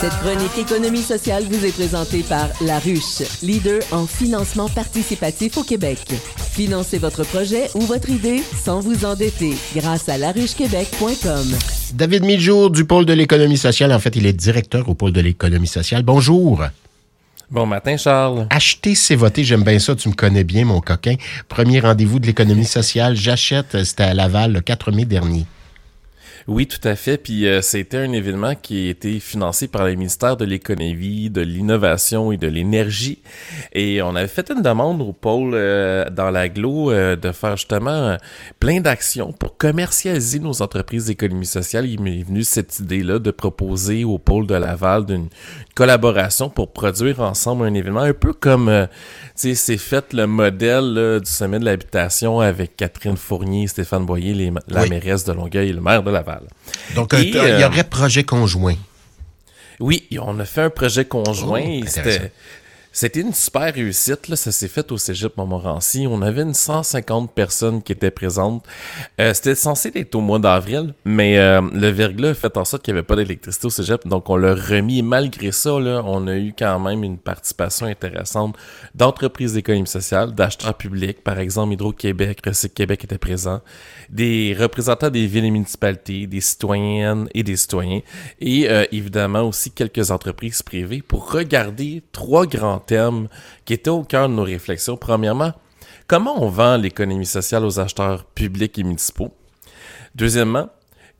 Cette chronique économie sociale vous est présentée par La Ruche, leader en financement participatif au Québec. Financez votre projet ou votre idée sans vous endetter grâce à laruchequebec.com. David Miljour du pôle de l'économie sociale. En fait, il est directeur au pôle de l'économie sociale. Bonjour. Bon matin, Charles. Acheter, c'est voter. J'aime bien ça. Tu me connais bien, mon coquin. Premier rendez-vous de l'économie sociale. J'achète. C'était à Laval le 4 mai dernier. Oui, tout à fait. Puis euh, c'était un événement qui a été financé par le ministère de l'économie, de l'innovation et de l'énergie. Et on avait fait une demande au pôle euh, dans l'aglo euh, de faire justement plein d'actions pour commercialiser nos entreprises d'économie sociale. Il m'est venu cette idée-là de proposer au pôle de Laval d'une collaboration pour produire ensemble un événement un peu comme c'est fait le modèle du sommet de l'habitation avec Catherine Fournier, Stéphane Boyer, la mairesse de Longueuil et le maire de Laval. Donc, il y euh, aurait projet conjoint. Oui, on a fait un projet conjoint. Oh, c'était une super réussite. Là. Ça s'est fait au Cégep Montmorency. On avait une 150 personnes qui étaient présentes. Euh, c'était censé être au mois d'avril, mais euh, le verglas a fait en sorte qu'il n'y avait pas d'électricité au Cégep. Donc, on l'a remis. malgré ça, on a eu quand même une participation intéressante d'entreprises d'économie sociale, d'acheteurs publics. Par exemple, Hydro-Québec, Recyc Québec était présent. Des représentants des villes et municipalités, des citoyennes et des citoyens. Et euh, évidemment aussi quelques entreprises privées pour regarder trois grands thème qui était au cœur de nos réflexions. Premièrement, comment on vend l'économie sociale aux acheteurs publics et municipaux? Deuxièmement,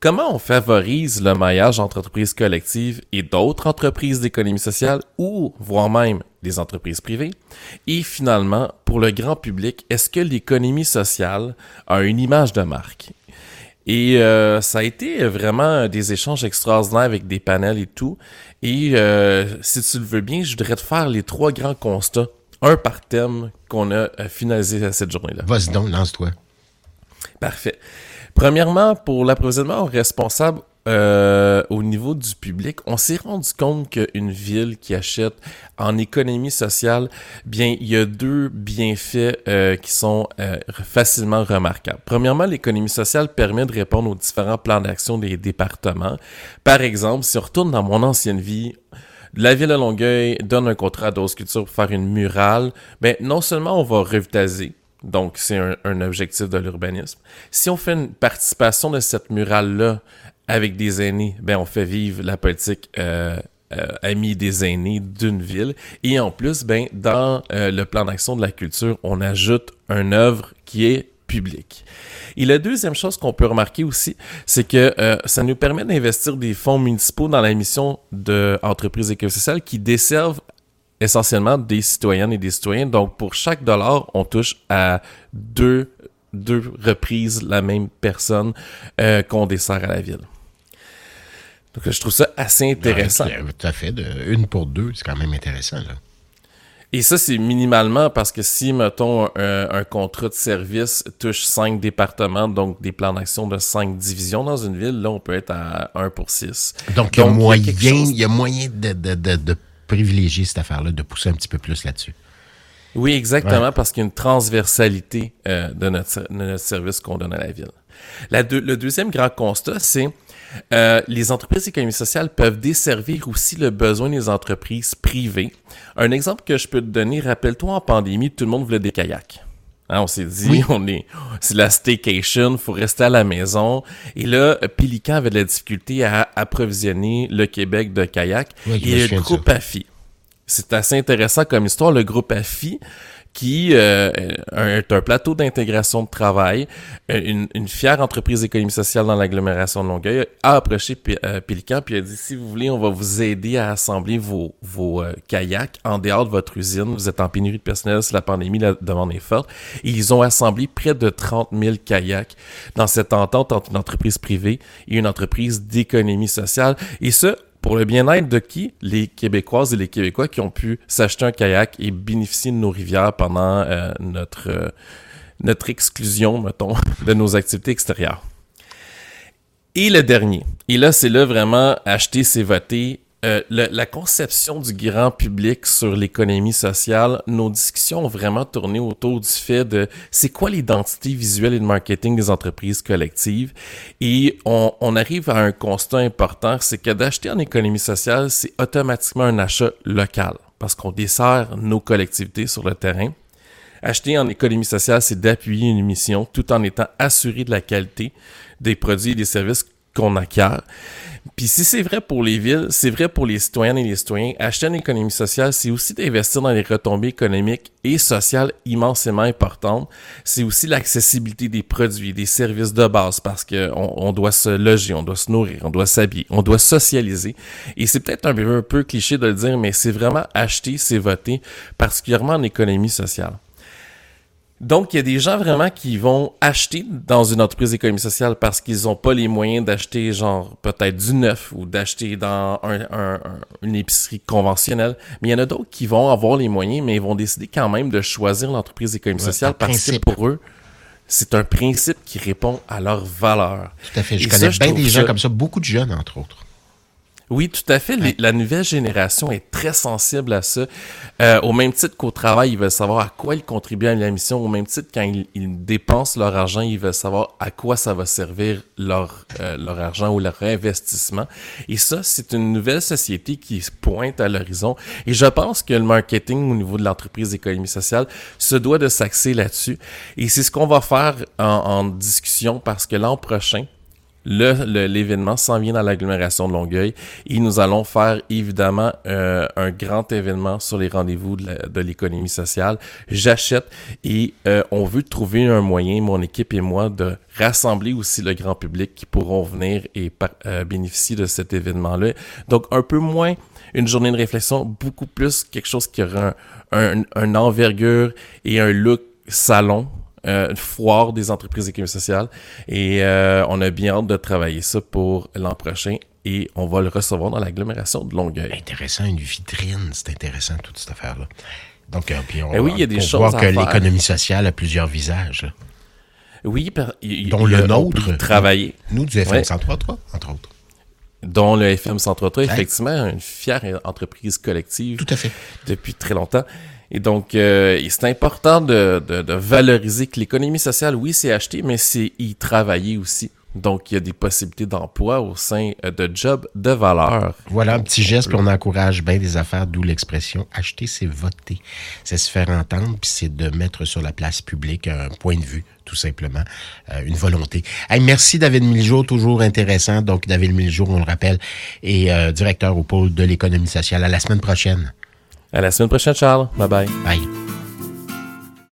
comment on favorise le maillage entre entreprises collectives et d'autres entreprises d'économie sociale ou voire même des entreprises privées? Et finalement, pour le grand public, est-ce que l'économie sociale a une image de marque? Et euh, ça a été vraiment des échanges extraordinaires avec des panels et tout. Et euh, si tu le veux bien, je voudrais te faire les trois grands constats, un par thème, qu'on a euh, finalisé à cette journée-là. Vas-y donc, lance-toi. Parfait. Premièrement, pour l'approvisionnement responsable euh, au niveau du public, on s'est rendu compte qu'une ville qui achète en économie sociale, bien, il y a deux bienfaits euh, qui sont euh, facilement remarquables. Premièrement, l'économie sociale permet de répondre aux différents plans d'action des départements. Par exemple, si on retourne dans mon ancienne vie, la ville de Longueuil donne un contrat à Culture pour faire une murale, ben non seulement on va revitaliser, donc c'est un, un, objectif de l'urbanisme. Si on fait une participation de cette murale-là avec des aînés, ben on fait vivre la politique euh, euh, amie des aînés d'une ville. Et en plus, ben dans euh, le plan d'action de la culture, on ajoute une œuvre qui est publique. Et la deuxième chose qu'on peut remarquer aussi, c'est que euh, ça nous permet d'investir des fonds municipaux dans la mission d'entreprises éco-sociales qui desservent essentiellement des citoyennes et des citoyens. Donc, pour chaque dollar, on touche à deux, deux reprises la même personne euh, qu'on dessert à la ville. Donc, je trouve ça assez intéressant. tout à fait. De une pour deux, c'est quand même intéressant. Là. Et ça, c'est minimalement parce que si, mettons, un, contrat de service touche cinq départements, donc des plans d'action de cinq divisions dans une ville, là, on peut être à 1 pour 6. Donc, il y a moyen, il y a moyen de, de, de, de privilégier cette affaire-là, de pousser un petit peu plus là-dessus. Oui, exactement, parce qu'il y a une transversalité euh, de, notre, de, notre, service qu'on donne à la ville. La le deuxième grand constat, c'est euh, les entreprises d'économie sociale peuvent desservir aussi le besoin des entreprises privées. Un exemple que je peux te donner, rappelle-toi en pandémie, tout le monde voulait des kayaks. Hein, on s'est dit, on est, c'est la staycation, faut rester à la maison. Et là, Pélican avait de la difficulté à approvisionner le Québec de kayaks. et le groupe AFI. C'est assez intéressant comme histoire. Le groupe AFI qui euh, est un plateau d'intégration de travail, euh, une, une, fière entreprise d'économie sociale dans l'agglomération de Longueuil, a approché euh, Pélican puis a dit si vous voulez, on va vous aider à assembler vos, vos kayaks en dehors de votre usine. Vous êtes en pénurie de personnel, c'est la pandémie, la demande est forte. Et ils ont assemblé près de 30 000 kayaks dans cette entente entre une entreprise privée et une entreprise d'économie sociale. Et ce, pour le bien-être de qui? Les Québécoises et les Québécois qui ont pu s'acheter un kayak et bénéficier de nos rivières pendant euh, notre, euh, notre exclusion, mettons, de nos activités extérieures. Et le dernier, et là c'est là vraiment acheter c'est voter, euh, la conception du grand public sur l'économie sociale, nos discussions ont vraiment tourné autour du fait de c'est quoi l'identité visuelle et de marketing des entreprises collectives. Et on, on arrive à un constat important, c'est que d'acheter en économie sociale, c'est automatiquement un achat local parce qu'on dessert nos collectivités sur le terrain. Acheter en économie sociale, c'est d'appuyer une mission tout en étant assuré de la qualité des produits et des services qu'on acquiert. Puis si c'est vrai pour les villes, c'est vrai pour les citoyennes et les citoyens. Acheter une économie sociale, c'est aussi d'investir dans les retombées économiques et sociales immensément importantes. C'est aussi l'accessibilité des produits, des services de base parce qu'on on doit se loger, on doit se nourrir, on doit s'habiller, on doit socialiser. Et c'est peut-être un peu, un peu cliché de le dire, mais c'est vraiment acheter, c'est voter, particulièrement en économie sociale. Donc, il y a des gens vraiment qui vont acheter dans une entreprise d'économie sociale parce qu'ils n'ont pas les moyens d'acheter, genre, peut-être du neuf ou d'acheter dans une épicerie conventionnelle. Mais il y en a d'autres qui vont avoir les moyens, mais ils vont décider quand même de choisir l'entreprise d'économie sociale parce que pour eux, c'est un principe qui répond à leurs valeurs. Tout à fait. Je connais bien des gens comme ça, beaucoup de jeunes, entre autres. Oui, tout à fait. la nouvelle génération est très sensible à ça. Euh, au même titre qu'au travail, ils veulent savoir à quoi ils contribuent à la mission. Au même titre, quand ils, dépensent leur argent, ils veulent savoir à quoi ça va servir leur, euh, leur argent ou leur investissement. Et ça, c'est une nouvelle société qui pointe à l'horizon. Et je pense que le marketing au niveau de l'entreprise d'économie sociale se doit de s'axer là-dessus. Et c'est ce qu'on va faire en, en discussion parce que l'an prochain, l'événement s'en vient dans l'agglomération de Longueuil et nous allons faire évidemment euh, un grand événement sur les rendez-vous de l'économie sociale. J'achète et euh, on veut trouver un moyen, mon équipe et moi, de rassembler aussi le grand public qui pourront venir et euh, bénéficier de cet événement-là. Donc un peu moins une journée de réflexion, beaucoup plus quelque chose qui aura un, un envergure et un look salon euh, une foire des entreprises économiques sociales. Et euh, on a bien hâte de travailler ça pour l'an prochain. Et on va le recevoir dans l'agglomération de Longueuil. Intéressant, une vitrine. C'est intéressant, toute cette affaire-là. Donc, euh, puis on, eh oui, il y a des choses voir que l'économie sociale a plusieurs visages. Oui, dont le nôtre. Travailler. Nous, du FM 103.3, entre autres. Dont le FM 103.3, effectivement, une fière entreprise collective. Tout à fait. Depuis très longtemps. Et donc, euh, c'est important de, de, valoriser que l'économie sociale, oui, c'est acheter, mais c'est y travailler aussi. Donc, il y a des possibilités d'emploi au sein euh, de jobs de valeur. Voilà un petit geste, puis on encourage bien des affaires, d'où l'expression acheter, c'est voter. C'est se faire entendre, puis c'est de mettre sur la place publique un point de vue, tout simplement, euh, une volonté. merci David Miljour, toujours intéressant. Donc, David Miljour, on le rappelle, est directeur au pôle de l'économie sociale. À la semaine prochaine. À la semaine prochaine, Charles. Bye bye. Bye.